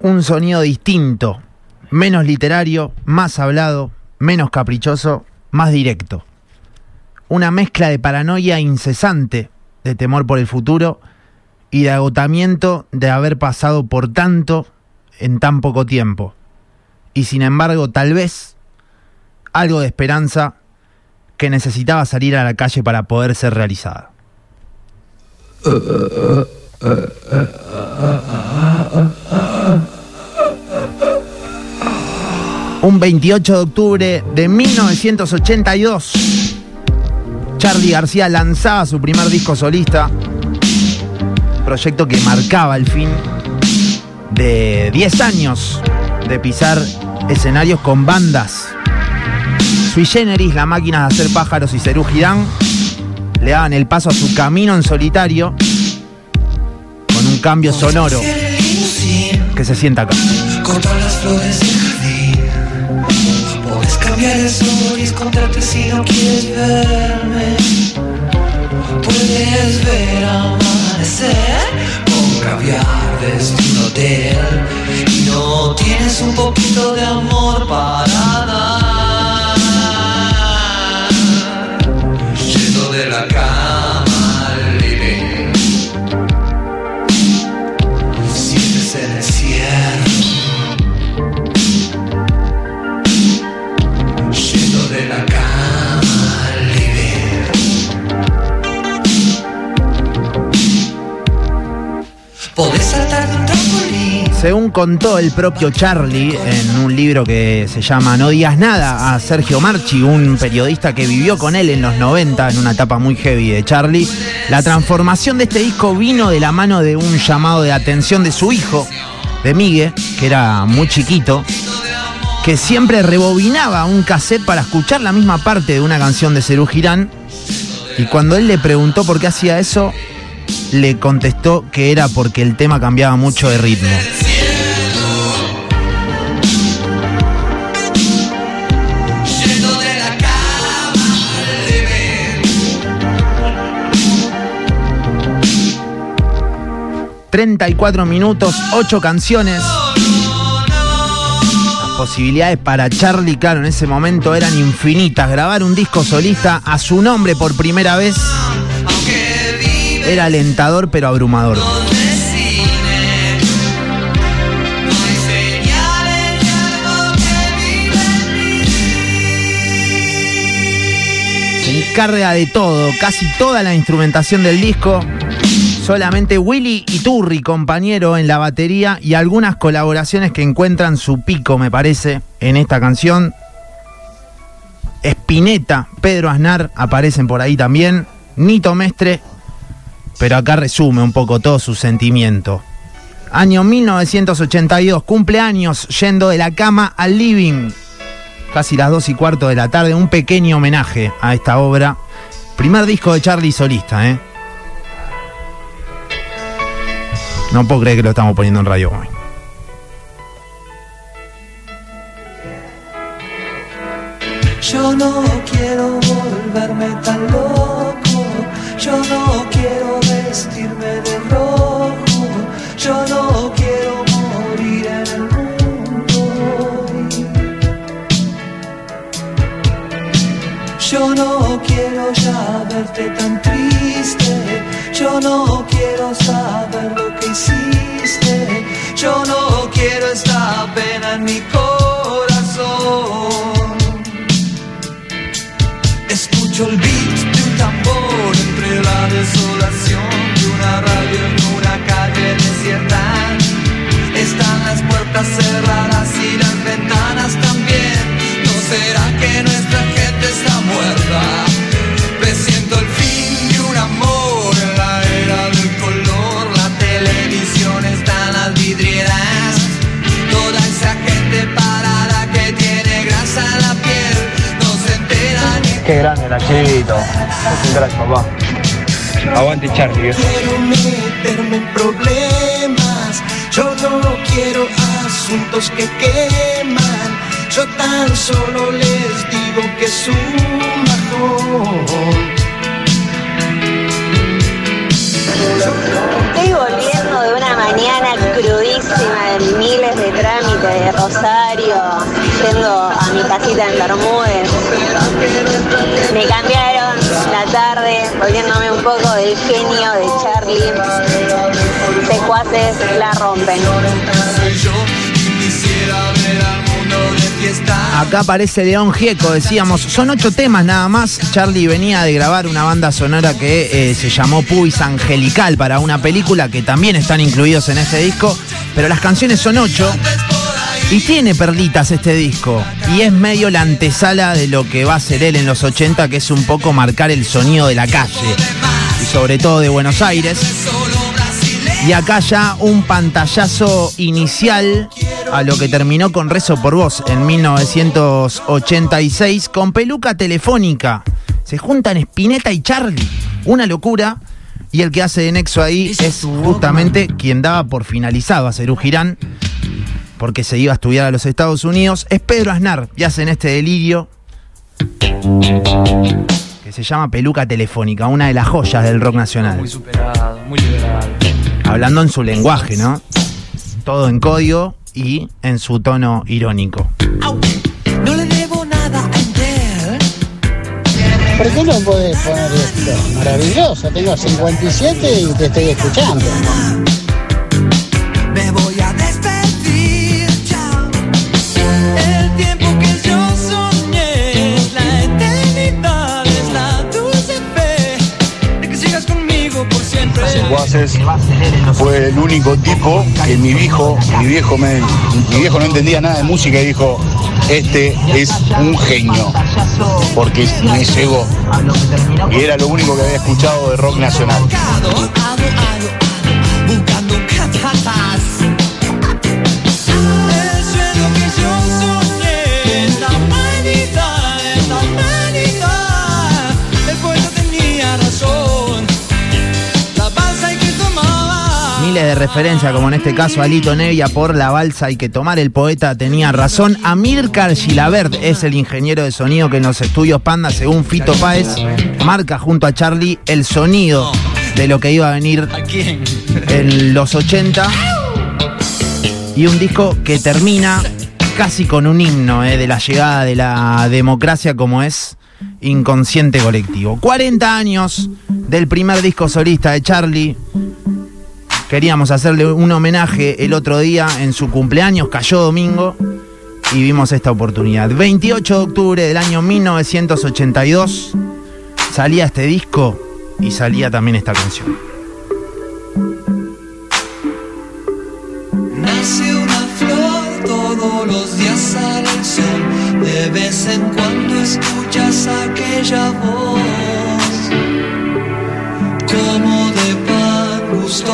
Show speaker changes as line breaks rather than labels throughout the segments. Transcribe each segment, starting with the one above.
un sonido distinto, menos literario, más hablado, menos caprichoso, más directo. Una mezcla de paranoia incesante, de temor por el futuro y de agotamiento de haber pasado por tanto en tan poco tiempo. Y sin embargo, tal vez algo de esperanza que necesitaba salir a la calle para poder ser realizada. Un 28 de octubre de 1982, Charlie García lanzaba su primer disco solista, proyecto que marcaba el fin de 10 años de pisar escenarios con bandas. Sui Generis, la máquina de hacer pájaros y Cerú Girán le daban el paso a su camino en solitario cambio sonoro que se sienta acá.
Las flores del jardín. Puedes cambiar el sol contrate si no quieres verme. Puedes ver amanecer con caviar desde un hotel. Y no tienes un poquito de amor para dar.
Según contó el propio Charlie en un libro que se llama No digas nada a Sergio Marchi, un periodista que vivió con él en los 90 en una etapa muy heavy de Charlie, la transformación de este disco vino de la mano de un llamado de atención de su hijo, de Migue, que era muy chiquito, que siempre rebobinaba un cassette para escuchar la misma parte de una canción de Cerú Girán. Y cuando él le preguntó por qué hacía eso, le contestó que era porque el tema cambiaba mucho de ritmo.
Yendo de la cama al living.
34 minutos, 8 canciones. Las posibilidades para Charlie, claro, en ese momento eran infinitas. Grabar un disco solista a su nombre por primera vez era alentador pero abrumador.
señales de
todo, casi toda la instrumentación del disco. Solamente Willy Iturri, compañero en la batería, y algunas colaboraciones que encuentran su pico, me parece, en esta canción. Spinetta, Pedro Aznar aparecen por ahí también. Nito Mestre, pero acá resume un poco todo su sentimiento. Año 1982, cumpleaños, yendo de la cama al living. Casi las dos y cuarto de la tarde, un pequeño homenaje a esta obra. Primer disco de Charlie solista, ¿eh? No puedo creer que lo estamos poniendo en radio hoy.
Tan triste, yo no quiero saber lo que hiciste, yo no quiero esta pena en mi corazón. Escucho el beat de un tambor entre la desolación de una radio en una calle desierta. Están las puertas cerradas y las ventanas también. ¿No será que nuestra gente está muerta?
Es un crack, papá. Aguante Charlie. viejo.
quiero meterme en problemas. Yo no quiero asuntos que queman. Yo tan solo les digo que es un bajón.
Estoy volviendo de una mañana desde Rosario, yendo a mi casita en Bermúdez. Me cambiaron la tarde, volviéndome un poco del genio de Charlie. Secuaces la rompen.
Acá aparece León Gieco, decíamos, son ocho temas nada más. Charlie venía de grabar una banda sonora que eh, se llamó Puis Angelical para una película que también están incluidos en este disco, pero las canciones son ocho. Y tiene perlitas este disco. Y es medio la antesala de lo que va a ser él en los 80, que es un poco marcar el sonido de la calle. Y sobre todo de Buenos Aires. Y acá ya un pantallazo inicial a lo que terminó con Rezo por Voz en 1986 con peluca telefónica. Se juntan Spinetta y Charlie. Una locura. Y el que hace de nexo ahí es justamente quien daba por finalizado a Cerú Girán, porque se iba a estudiar a los Estados Unidos. Es Pedro Aznar y hacen este delirio que se llama Peluca Telefónica, una de las joyas del rock nacional.
Muy superado, muy liberado.
Hablando en su lenguaje, ¿no? Todo en código y en su tono irónico.
No le debo nada a.
¿Por qué no podés poner esto? Maravilloso, tengo 57 y te estoy escuchando.
Me voy a
fue el único tipo que mi viejo, mi viejo me, mi viejo no entendía nada de música y dijo, este es un genio, porque me llegó. Y era lo único que había escuchado de rock nacional.
De referencias, como en este caso a Lito Nevia por la balsa hay que tomar. El poeta tenía razón. Amílcar Gilabert es el ingeniero de sonido que en los estudios Panda, según Fito Páez, marca junto a Charlie el sonido de lo que iba a venir en los 80. Y un disco que termina casi con un himno eh, de la llegada de la democracia como es Inconsciente Colectivo. 40 años del primer disco solista de Charlie. Queríamos hacerle un homenaje el otro día en su cumpleaños, cayó domingo, y vimos esta oportunidad. 28 de octubre del año 1982 salía este disco y salía también esta canción.
Nace una flor, todos los días el sol. De vez en cuando escuchas aquella voz,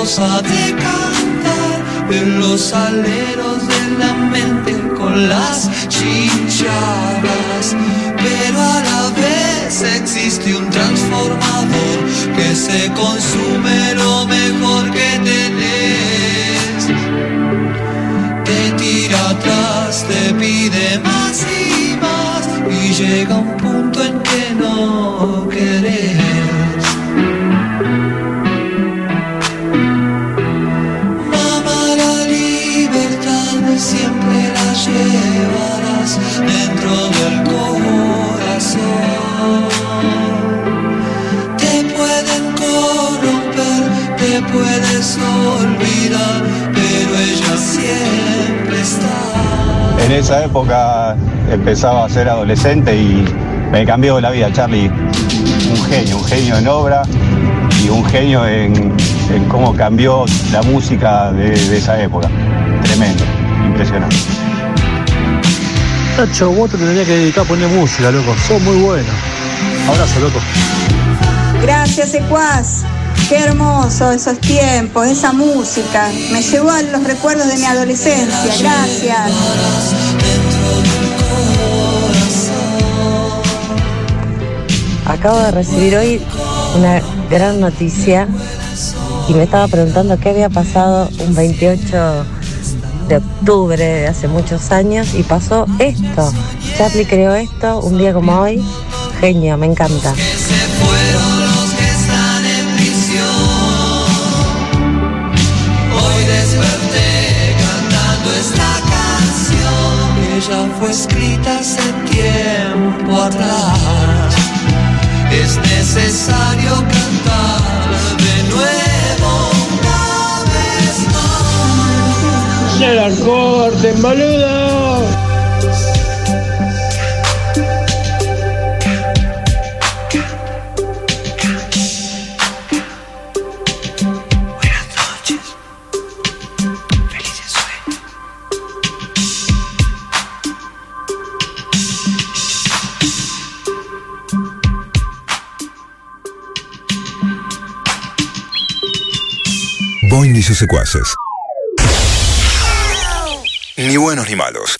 de cantar en los aleros de la mente con las chinchadas. Pero a la vez existe un transformador que se consume lo mejor que tenés olvidar, pero ella siempre está.
En esa época empezaba a ser adolescente y me cambió la vida, Charlie. Un genio, un genio en obra y un genio en, en cómo cambió la música de, de esa época. Tremendo, impresionante.
Nacho, vos te tendrías que dedicar a poner música, loco. Sos muy bueno. Abrazo, loco.
Gracias, Ecuaz. Qué hermoso esos tiempos, esa música. Me llevó a los recuerdos de mi adolescencia. Gracias.
Acabo de recibir hoy una gran noticia y me estaba preguntando qué había pasado un 28 de octubre de hace muchos años y pasó esto. Charlie creó esto un día como hoy. Genio, me encanta.
Ya fue escrita hace tiempo atrás. Es necesario cantar de nuevo una vez más.
¡Se la corten, boludo!
Secuaces. Ni buenos ni malos.